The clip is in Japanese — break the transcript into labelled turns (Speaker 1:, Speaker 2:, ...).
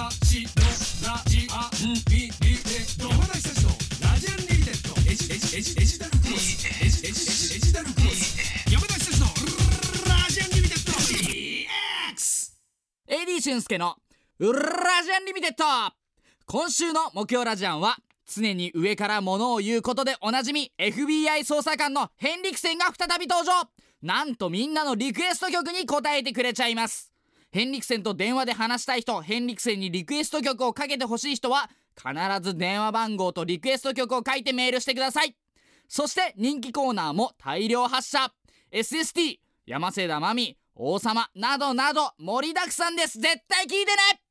Speaker 1: 昔のラジアンリミテッド山田久志のラジアンリミテッド。エジエジエジエジタルクロスエジエジエジエジタルクロス山田久志のラジアンリミテッド DX
Speaker 2: AD 俊介のラジアンリミテッド。今週の木曜ラジアンは常に上から物を言うことでおなじみ FBI 捜査官のヘンリクセンが再び登場。なんとみんなのリクエスト曲に答えてくれちゃいます。ヘンリクセンと電話で話したい人ヘンリクセンにリクエスト曲をかけてほしい人は必ず電話番号とリクエスト曲を書いてメールしてください。そして人気コーナーも大量発射。SST 山瀬田真美王様などなど盛りだくさんです。絶対聞いてね。